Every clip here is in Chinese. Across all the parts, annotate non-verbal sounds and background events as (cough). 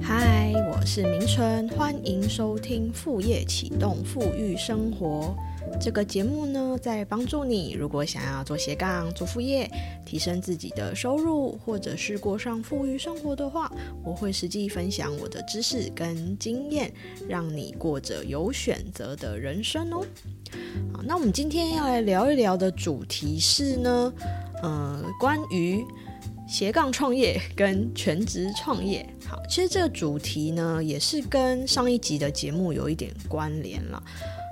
嗨，我是明春，欢迎收听副业启动富裕生活。这个节目呢，在帮助你，如果想要做斜杠、做副业，提升自己的收入，或者是过上富裕生活的话，我会实际分享我的知识跟经验，让你过着有选择的人生哦。好，那我们今天要来聊一聊的主题是呢，呃，关于斜杠创业跟全职创业。好，其实这个主题呢，也是跟上一集的节目有一点关联了。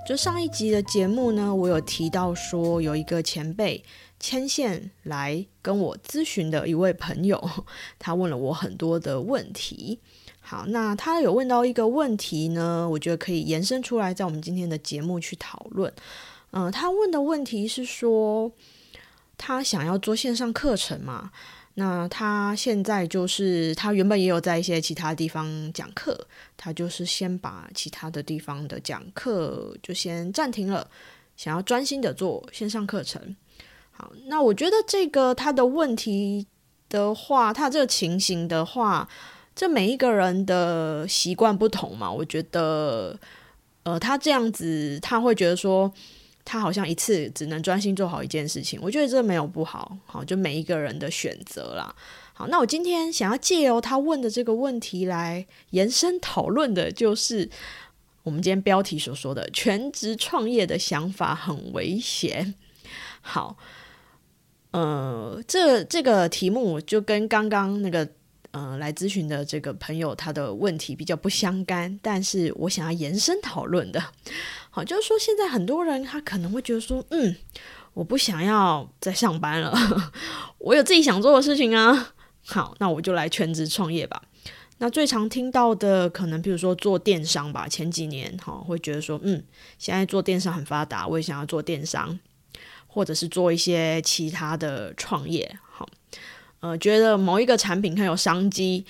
就上一集的节目呢，我有提到说有一个前辈牵线来跟我咨询的一位朋友，(laughs) 他问了我很多的问题。好，那他有问到一个问题呢，我觉得可以延伸出来，在我们今天的节目去讨论。嗯，他问的问题是说，他想要做线上课程嘛？那他现在就是他原本也有在一些其他地方讲课，他就是先把其他的地方的讲课就先暂停了，想要专心的做线上课程。好，那我觉得这个他的问题的话，他这个情形的话，这每一个人的习惯不同嘛，我觉得，呃，他这样子他会觉得说。他好像一次只能专心做好一件事情，我觉得这没有不好，好就每一个人的选择啦。好，那我今天想要借由他问的这个问题来延伸讨论的，就是我们今天标题所说的全职创业的想法很危险。好，呃，这这个题目就跟刚刚那个。呃，来咨询的这个朋友，他的问题比较不相干，但是我想要延伸讨论的，好，就是说现在很多人他可能会觉得说，嗯，我不想要再上班了，(laughs) 我有自己想做的事情啊，好，那我就来全职创业吧。那最常听到的，可能比如说做电商吧，前几年哈会觉得说，嗯，现在做电商很发达，我也想要做电商，或者是做一些其他的创业，好。呃，觉得某一个产品很有商机，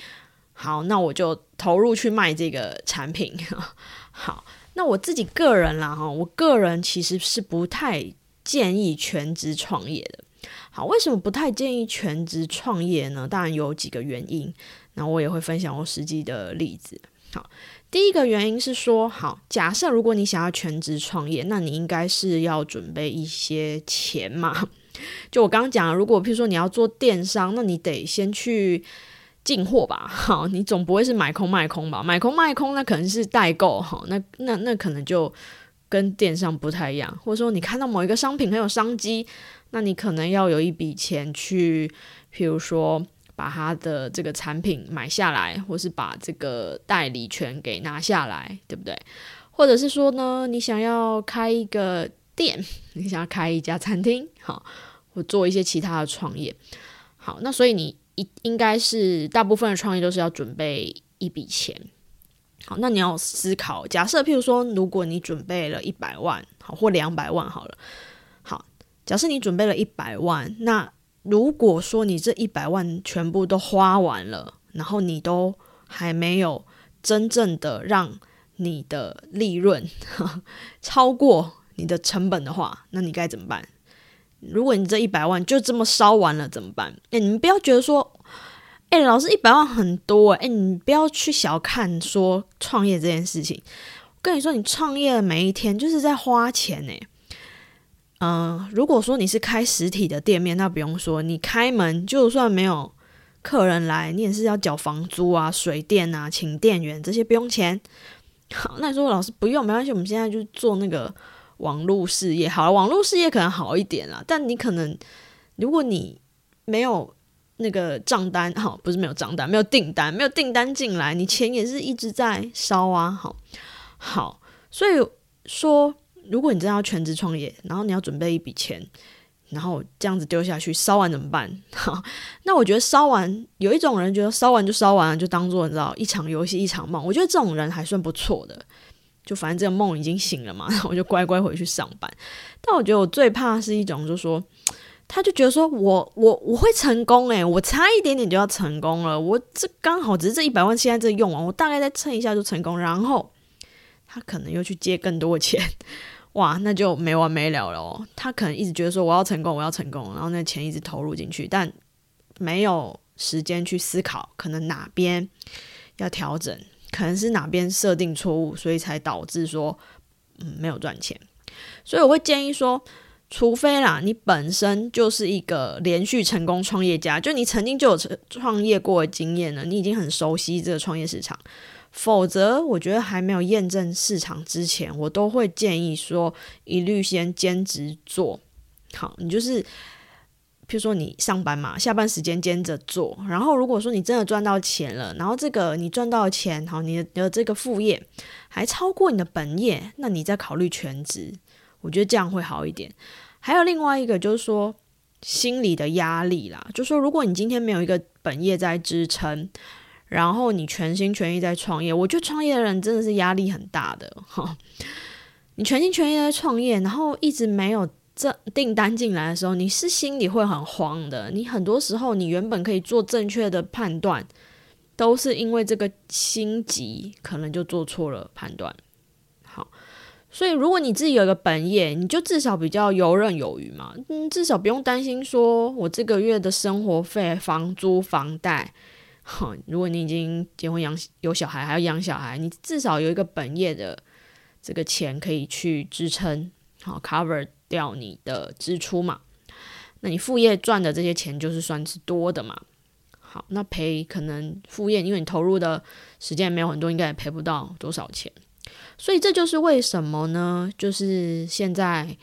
好，那我就投入去卖这个产品。(laughs) 好，那我自己个人啦，哈，我个人其实是不太建议全职创业的。好，为什么不太建议全职创业呢？当然有几个原因，那我也会分享我实际的例子。好，第一个原因是说，好，假设如果你想要全职创业，那你应该是要准备一些钱嘛。(laughs) 就我刚刚讲，如果譬如说你要做电商，那你得先去进货吧，(laughs) 好，你总不会是买空卖空吧？买空卖空，那可能是代购，哈，那那那可能就跟电商不太一样。或者说你看到某一个商品很有商机，那你可能要有一笔钱去，譬如说把它的这个产品买下来，或是把这个代理权给拿下来，对不对？或者是说呢，你想要开一个店，你想要开一家餐厅，好。或做一些其他的创业，好，那所以你应该是大部分的创业都是要准备一笔钱，好，那你要思考，假设譬如说，如果你准备了一百万，好，或两百万好了，好，假设你准备了一百万，那如果说你这一百万全部都花完了，然后你都还没有真正的让你的利润 (laughs) 超过你的成本的话，那你该怎么办？如果你这一百万就这么烧完了怎么办？哎，你们不要觉得说，哎，老师一百万很多哎，你不要去小看说创业这件事情。我跟你说，你创业的每一天就是在花钱呢。嗯，如果说你是开实体的店面，那不用说，你开门就算没有客人来，你也是要缴房租啊、水电啊、请店员这些不用钱。好，那你说老师不用没关系，我们现在就做那个。网络事业好了，网络事业可能好一点啦，但你可能如果你没有那个账单，(laughs) 哈，不是没有账单，没有订单，没有订单进来，你钱也是一直在烧啊，好，好，所以说，如果你真的要全职创业，然后你要准备一笔钱，然后这样子丢下去，烧完怎么办？(laughs) 好，那我觉得烧完，有一种人觉得烧完就烧完了，就当做你知道一场游戏一场梦，我觉得这种人还算不错的。就反正这个梦已经醒了嘛，然 (laughs) 后我就乖乖回去上班。但我觉得我最怕是一种，就是说，他就觉得说我我我会成功诶，我差一点点就要成功了，我这刚好只是这一百万现在这用完，我大概再蹭一下就成功，然后他可能又去借更多的钱，哇，那就没完没了了哦。他可能一直觉得说我要成功，我要成功，然后那钱一直投入进去，但没有时间去思考，可能哪边要调整，可能是哪边设定错误，所以才导致说嗯没有赚钱。所以我会建议说，除非啦，你本身就是一个连续成功创业家，就你曾经就有创业过的经验了，你已经很熟悉这个创业市场。否则，我觉得还没有验证市场之前，我都会建议说，一律先兼职做。好，你就是，比如说你上班嘛，下班时间兼着做。然后，如果说你真的赚到钱了，然后这个你赚到钱，好，你的这个副业还超过你的本业，那你再考虑全职。我觉得这样会好一点。还有另外一个就是说，心理的压力啦，就说如果你今天没有一个本业在支撑。然后你全心全意在创业，我觉得创业的人真的是压力很大的哈。你全心全意在创业，然后一直没有这订单进来的时候，你是心里会很慌的。你很多时候，你原本可以做正确的判断，都是因为这个心急，可能就做错了判断。好，所以如果你自己有一个本业，你就至少比较游刃有余嘛。嗯，至少不用担心说我这个月的生活费、房租、房贷。好，如果你已经结婚养有小孩，还要养小孩，你至少有一个本业的这个钱可以去支撑，好 cover 掉你的支出嘛。那你副业赚的这些钱就是算是多的嘛。好，那赔可能副业，因为你投入的时间没有很多，应该也赔不到多少钱。所以这就是为什么呢？就是现在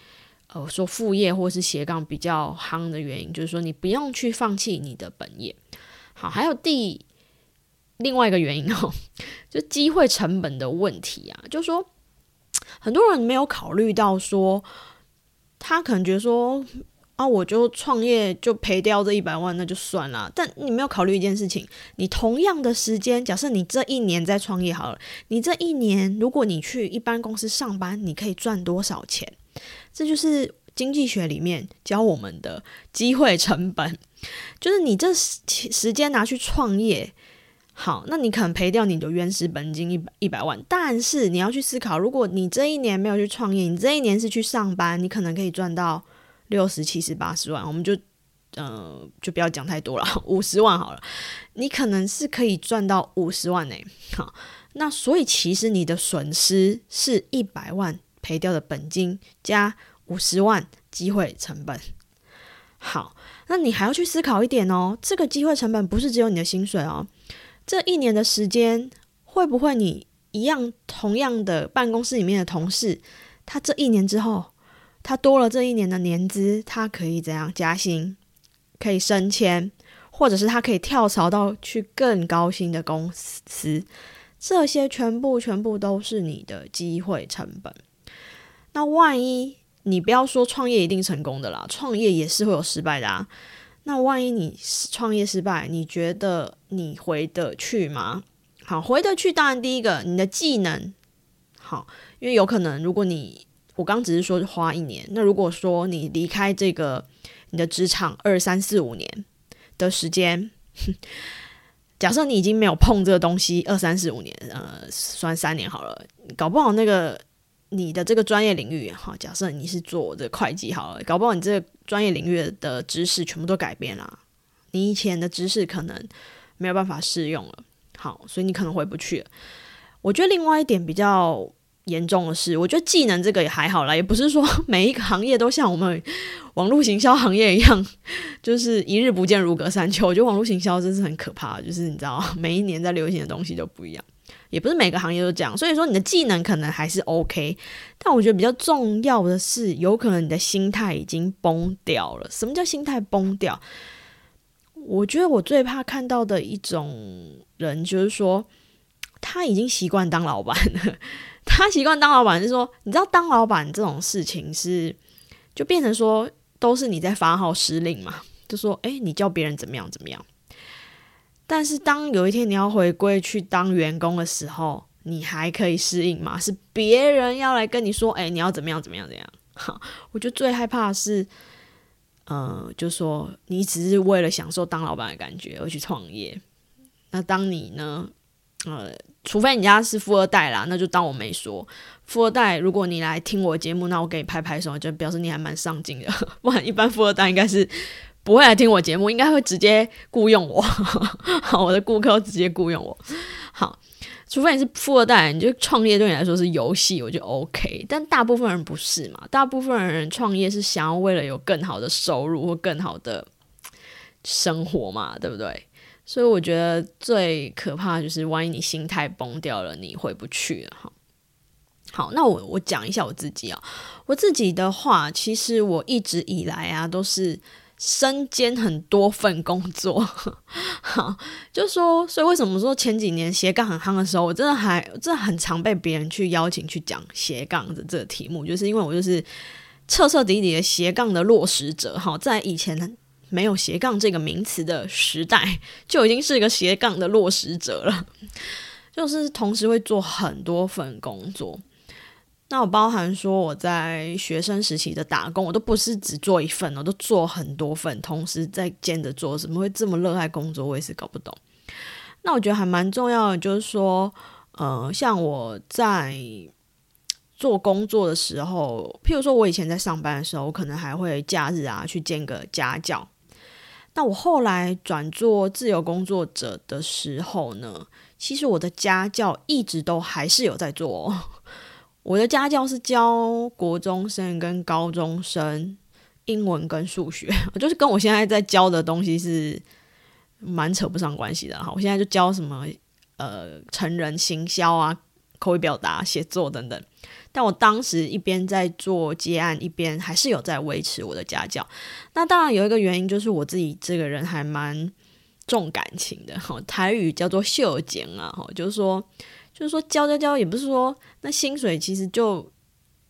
呃说副业或是斜杠比较夯的原因，就是说你不用去放弃你的本业。好，还有第另外一个原因哦，(laughs) 就机会成本的问题啊，就是说很多人没有考虑到说，他可能觉得说啊，我就创业就赔掉这一百万，那就算了。但你没有考虑一件事情，你同样的时间，假设你这一年在创业好了，你这一年如果你去一般公司上班，你可以赚多少钱？这就是经济学里面教我们的机会成本。就是你这时时间拿去创业，好，那你可能赔掉你的原始本金一百一百万。但是你要去思考，如果你这一年没有去创业，你这一年是去上班，你可能可以赚到六十、七十、八十万。我们就呃，就不要讲太多了，五十万好了。你可能是可以赚到五十万呢。好，那所以其实你的损失是一百万赔掉的本金加五十万机会成本。好。那你还要去思考一点哦，这个机会成本不是只有你的薪水哦。这一年的时间，会不会你一样同样的办公室里面的同事，他这一年之后，他多了这一年的年资，他可以怎样加薪，可以升迁，或者是他可以跳槽到去更高薪的公司，这些全部全部都是你的机会成本。那万一？你不要说创业一定成功的啦，创业也是会有失败的啊。那万一你创业失败，你觉得你回得去吗？好，回得去，当然第一个你的技能好，因为有可能如果你我刚只是说花一年，那如果说你离开这个你的职场二三四五年的时间，(laughs) 假设你已经没有碰这个东西二三四五年，呃，算三年好了，搞不好那个。你的这个专业领域，哈，假设你是做这会计好了，搞不好你这个专业领域的知识全部都改变了，你以前的知识可能没有办法适用了，好，所以你可能回不去了。我觉得另外一点比较严重的是，我觉得技能这个也还好啦，也不是说 (laughs) 每一个行业都像我们网络行销行业一样，(laughs) 就是一日不见如隔三秋。我觉得网络行销真是很可怕，就是你知道，(laughs) 每一年在流行的东西都不一样。也不是每个行业都这样，所以说你的技能可能还是 OK，但我觉得比较重要的是，有可能你的心态已经崩掉了。什么叫心态崩掉？我觉得我最怕看到的一种人，就是说他已经习惯当老板了。他习惯当老板是说，你知道当老板这种事情是就变成说都是你在发号施令嘛，就说哎，你叫别人怎么样怎么样。但是当有一天你要回归去当员工的时候，你还可以适应吗？是别人要来跟你说，哎，你要怎么样怎么样怎样？哈，(laughs) 我就最害怕是，呃，就说你只是为了享受当老板的感觉而去创业。那当你呢，呃，除非你家是富二代啦，那就当我没说。富二代，如果你来听我节目，那我给你拍拍手，就表示你还蛮上进的。不然一般富二代应该是。不会来听我节目，应该会直接雇佣我。(laughs) 好，我的顾客直接雇佣我。好，除非你是富二代，你就创业对你来说是游戏，我就 OK。但大部分人不是嘛？大部分人创业是想要为了有更好的收入或更好的生活嘛，对不对？所以我觉得最可怕就是，万一你心态崩掉了，你回不去了。哈，好，那我我讲一下我自己啊，我自己的话，其实我一直以来啊，都是身兼很多份工作。好，就说，所以为什么说前几年斜杠很夯的时候，我真的还真的很常被别人去邀请去讲斜杠的这个题目，就是因为我就是彻彻底底的斜杠的落实者。哈，在以前。没有斜杠这个名词的时代，(laughs) 就已经是一个斜杠的落实者了。(laughs) 就是同时会做很多份工作。那我包含说我在学生时期的打工，我都不是只做一份，我都做很多份，同时在兼着做。怎么会这么热爱工作？我也是搞不懂。那我觉得还蛮重要的，就是说，呃，像我在做工作的时候，譬如说我以前在上班的时候，我可能还会假日啊去兼个家教。那我后来转做自由工作者的时候呢，其实我的家教一直都还是有在做。我的家教是教国中生跟高中生英文跟数学，就是跟我现在在教的东西是蛮扯不上关系的哈。我现在就教什么呃成人行销啊、口语表达、写作等等。但我当时一边在做接案，一边还是有在维持我的家教。那当然有一个原因，就是我自己这个人还蛮重感情的。哈，台语叫做秀剪啊，哈，就是说，就是说教教教，也不是说那薪水其实就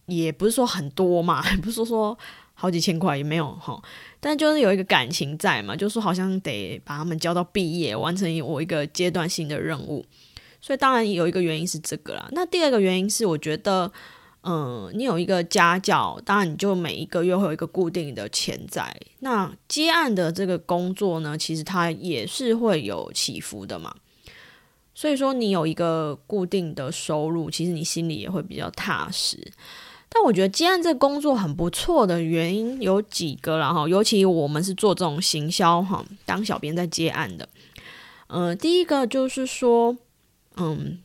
也不是说很多嘛，(laughs) 也不是说好几千块也没有哈。但就是有一个感情在嘛，就是说好像得把他们教到毕业，完成我一个阶段性的任务。所以当然有一个原因是这个啦。那第二个原因是，我觉得，嗯，你有一个家教，当然你就每一个月会有一个固定的钱在。那接案的这个工作呢，其实它也是会有起伏的嘛。所以说，你有一个固定的收入，其实你心里也会比较踏实。但我觉得接案这工作很不错的原因有几个啦哈，尤其我们是做这种行销哈，当小编在接案的。嗯，第一个就是说。嗯，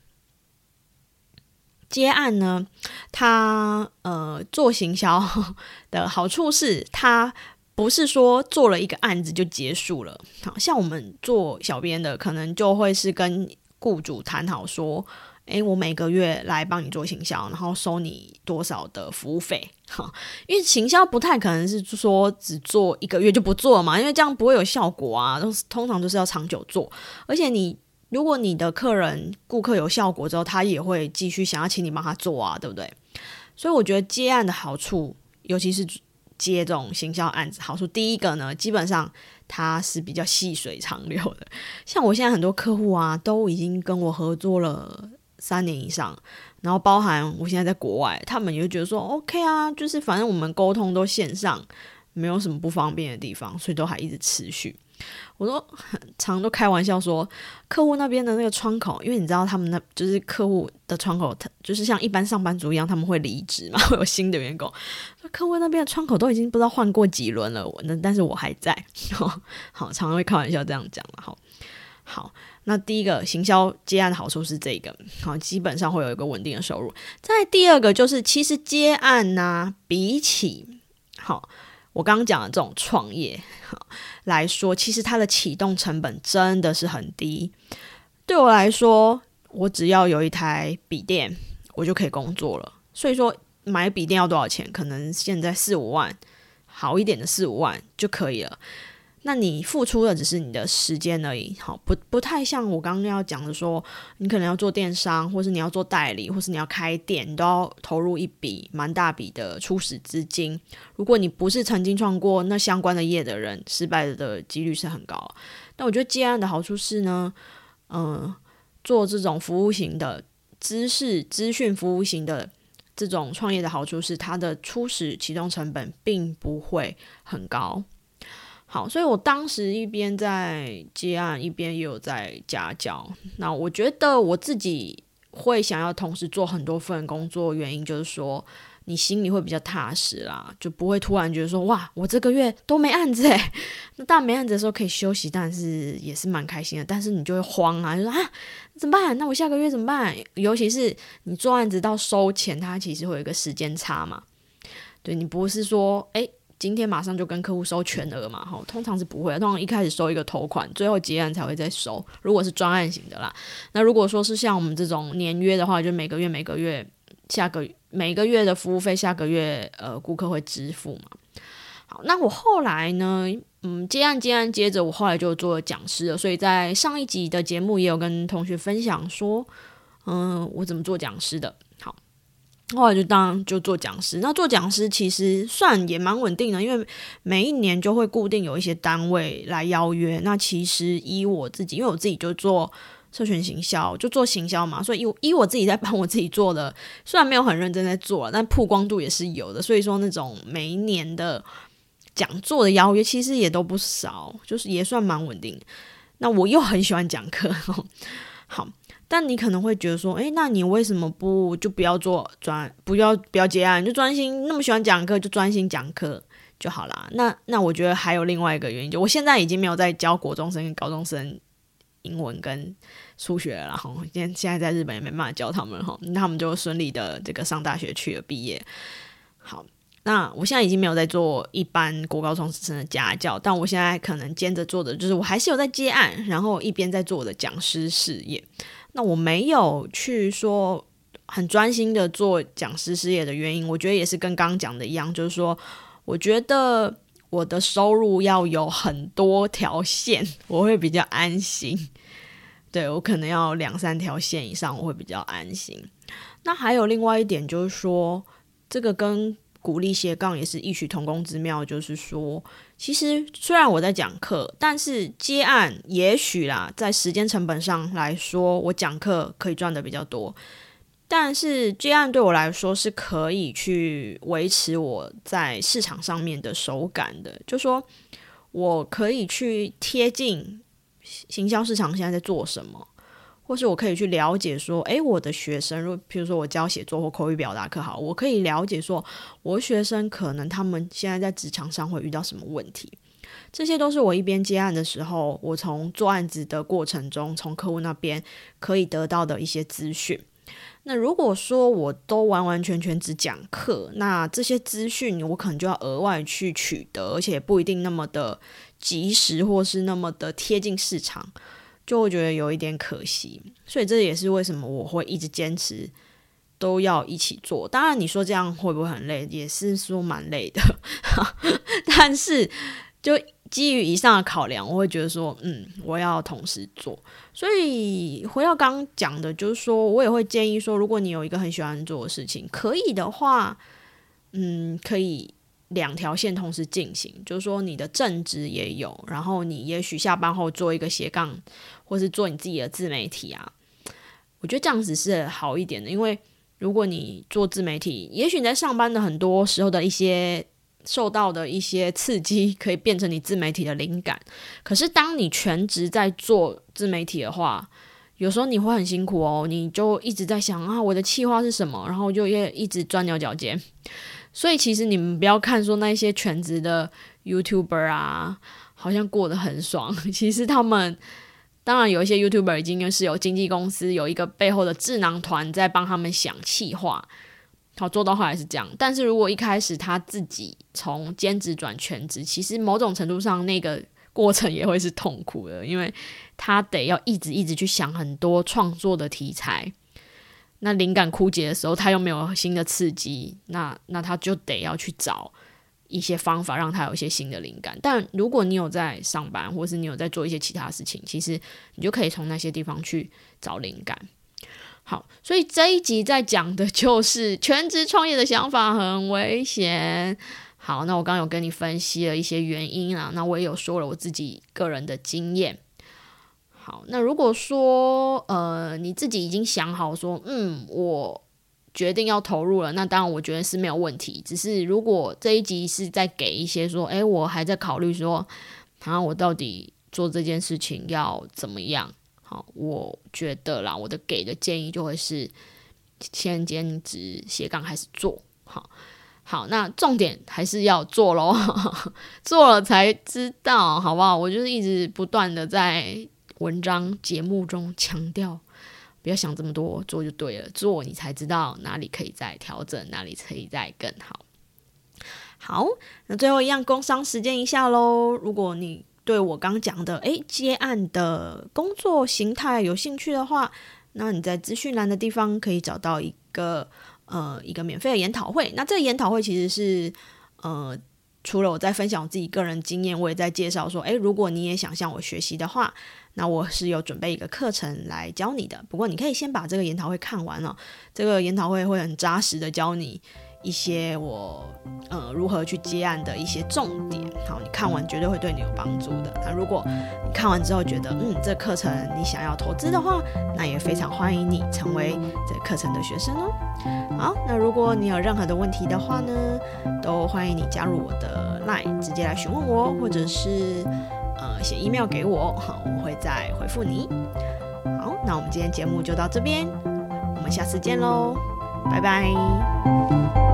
接案呢，它呃做行销 (laughs) 的好处是，它不是说做了一个案子就结束了。好像我们做小编的，可能就会是跟雇主谈好说，诶，我每个月来帮你做行销，然后收你多少的服务费。哈，因为行销不太可能是说只做一个月就不做嘛，因为这样不会有效果啊。都是通常都是要长久做，而且你。如果你的客人、顾客有效果之后，他也会继续想要请你帮他做啊，对不对？所以我觉得接案的好处，尤其是接这种行销案子，好处第一个呢，基本上它是比较细水长流的。像我现在很多客户啊，都已经跟我合作了三年以上，然后包含我现在在国外，他们也会觉得说 OK 啊，就是反正我们沟通都线上，没有什么不方便的地方，所以都还一直持续。我都很常都开玩笑说，客户那边的那个窗口，因为你知道他们那就是客户的窗口，他就是像一般上班族一样，他们会离职嘛，(laughs) 会有新的员工。客户那边的窗口都已经不知道换过几轮了，我那但是我还在。(laughs) 好，常常会开玩笑这样讲了。好，好，那第一个行销接案的好处是这个，好，基本上会有一个稳定的收入。再第二个就是，其实接案呢，比起好。我刚刚讲的这种创业 (laughs) 来说，其实它的启动成本真的是很低。对我来说，我只要有一台笔电，我就可以工作了。所以说，买笔电要多少钱？可能现在四五万，好一点的四五万就可以了。那你付出的只是你的时间而已，好不不太像我刚刚要讲的，说你可能要做电商，或是你要做代理，或是你要开店，你都要投入一笔蛮大笔的初始资金。如果你不是曾经创过那相关的业的人，失败的几率是很高。但我觉得接案的好处是呢，嗯，做这种服务型的知识资讯服务型的这种创业的好处是，它的初始启动成本并不会很高。好，所以我当时一边在接案，一边也有在家教。那我觉得我自己会想要同时做很多份工作，原因就是说，你心里会比较踏实啦，就不会突然觉得说哇，我这个月都没案子诶。(laughs) 那当然没案子的时候可以休息，但是也是蛮开心的。但是你就会慌啊，就说啊，怎么办？那我下个月怎么办？尤其是你做案子到收钱，它其实会有一个时间差嘛。对你不是说诶。今天马上就跟客户收全额嘛？哈，通常是不会，通常一开始收一个头款，最后结案才会再收。如果是专案型的啦，那如果说是像我们这种年约的话，就每个月每个月下个每个月的服务费，下个月呃顾客会支付嘛。好，那我后来呢，嗯，接案接案接着，我后来就做讲师了。所以在上一集的节目也有跟同学分享说，嗯，我怎么做讲师的。后来就当就做讲师，那做讲师其实算也蛮稳定的，因为每一年就会固定有一些单位来邀约。那其实依我自己，因为我自己就做社群行销，就做行销嘛，所以依依我自己在帮我自己做的，虽然没有很认真在做，但曝光度也是有的。所以说那种每一年的讲座的邀约，其实也都不少，就是也算蛮稳定。那我又很喜欢讲课，(laughs) 好。但你可能会觉得说，诶，那你为什么不就不要做专，不要不要接案，就专心那么喜欢讲课，就专心讲课就好啦。那那我觉得还有另外一个原因，就我现在已经没有在教国中生跟高中生英文跟数学了，然后现现在在日本也没办法教他们哈，他们就顺利的这个上大学去了，毕业。好，那我现在已经没有在做一般国高中生的家教，但我现在可能兼着做的就是我还是有在接案，然后一边在做我的讲师事业。那我没有去说很专心的做讲师事业的原因，我觉得也是跟刚刚讲的一样，就是说，我觉得我的收入要有很多条线，我会比较安心。对我可能要两三条线以上，我会比较安心。那还有另外一点就是说，这个跟鼓励斜杠也是异曲同工之妙，就是说。其实虽然我在讲课，但是接案也许啦，在时间成本上来说，我讲课可以赚的比较多。但是接案对我来说是可以去维持我在市场上面的手感的，就说我可以去贴近行销市场现在在做什么。或是我可以去了解说，诶，我的学生，如比如说我教写作或口语表达课，好，我可以了解说，我学生可能他们现在在职场上会遇到什么问题，这些都是我一边接案的时候，我从做案子的过程中，从客户那边可以得到的一些资讯。那如果说我都完完全全只讲课，那这些资讯我可能就要额外去取得，而且不一定那么的及时，或是那么的贴近市场。就会觉得有一点可惜，所以这也是为什么我会一直坚持都要一起做。当然，你说这样会不会很累？也是说蛮累的。(laughs) 但是，就基于以上的考量，我会觉得说，嗯，我要同时做。所以回到刚刚讲的，就是说我也会建议说，如果你有一个很喜欢做的事情，可以的话，嗯，可以。两条线同时进行，就是说你的正职也有，然后你也许下班后做一个斜杠，或是做你自己的自媒体啊。我觉得这样子是好一点的，因为如果你做自媒体，也许你在上班的很多时候的一些受到的一些刺激，可以变成你自媒体的灵感。可是当你全职在做自媒体的话，有时候你会很辛苦哦，你就一直在想啊，我的计划是什么，然后就也一直钻牛角尖。所以其实你们不要看说那些全职的 YouTuber 啊，好像过得很爽。(laughs) 其实他们当然有一些 YouTuber 已经是有经纪公司，有一个背后的智囊团在帮他们想企划，好做到后来是这样。但是如果一开始他自己从兼职转全职，其实某种程度上那个过程也会是痛苦的，因为他得要一直一直去想很多创作的题材。那灵感枯竭的时候，他又没有新的刺激，那那他就得要去找一些方法，让他有一些新的灵感。但如果你有在上班，或是你有在做一些其他事情，其实你就可以从那些地方去找灵感。好，所以这一集在讲的就是全职创业的想法很危险。好，那我刚刚有跟你分析了一些原因啊，那我也有说了我自己个人的经验。好，那如果说呃你自己已经想好说，嗯，我决定要投入了，那当然我觉得是没有问题。只是如果这一集是在给一些说，诶，我还在考虑说，啊，我到底做这件事情要怎么样？好，我觉得啦，我的给的建议就会是先兼职斜杠开始做。好，好，那重点还是要做喽，(laughs) 做了才知道，好不好？我就是一直不断的在文章节目中强调，不要想这么多，做就对了，做你才知道哪里可以再调整，哪里可以再更好。好，那最后一样工商时间一下喽。如果你对我刚讲的诶接案的工作形态有兴趣的话，那你在资讯栏的地方可以找到一个呃一个免费的研讨会。那这个研讨会其实是呃除了我在分享我自己个人经验，我也在介绍说，诶，如果你也想向我学习的话，那我是有准备一个课程来教你的。不过你可以先把这个研讨会看完了，这个研讨会会很扎实的教你。一些我呃如何去接案的一些重点，好，你看完绝对会对你有帮助的。那如果你看完之后觉得嗯这课程你想要投资的话，那也非常欢迎你成为这课程的学生哦。好，那如果你有任何的问题的话呢，都欢迎你加入我的 line，直接来询问我，或者是呃写 email 给我，好，我会再回复你。好，那我们今天节目就到这边，我们下次见喽，拜拜。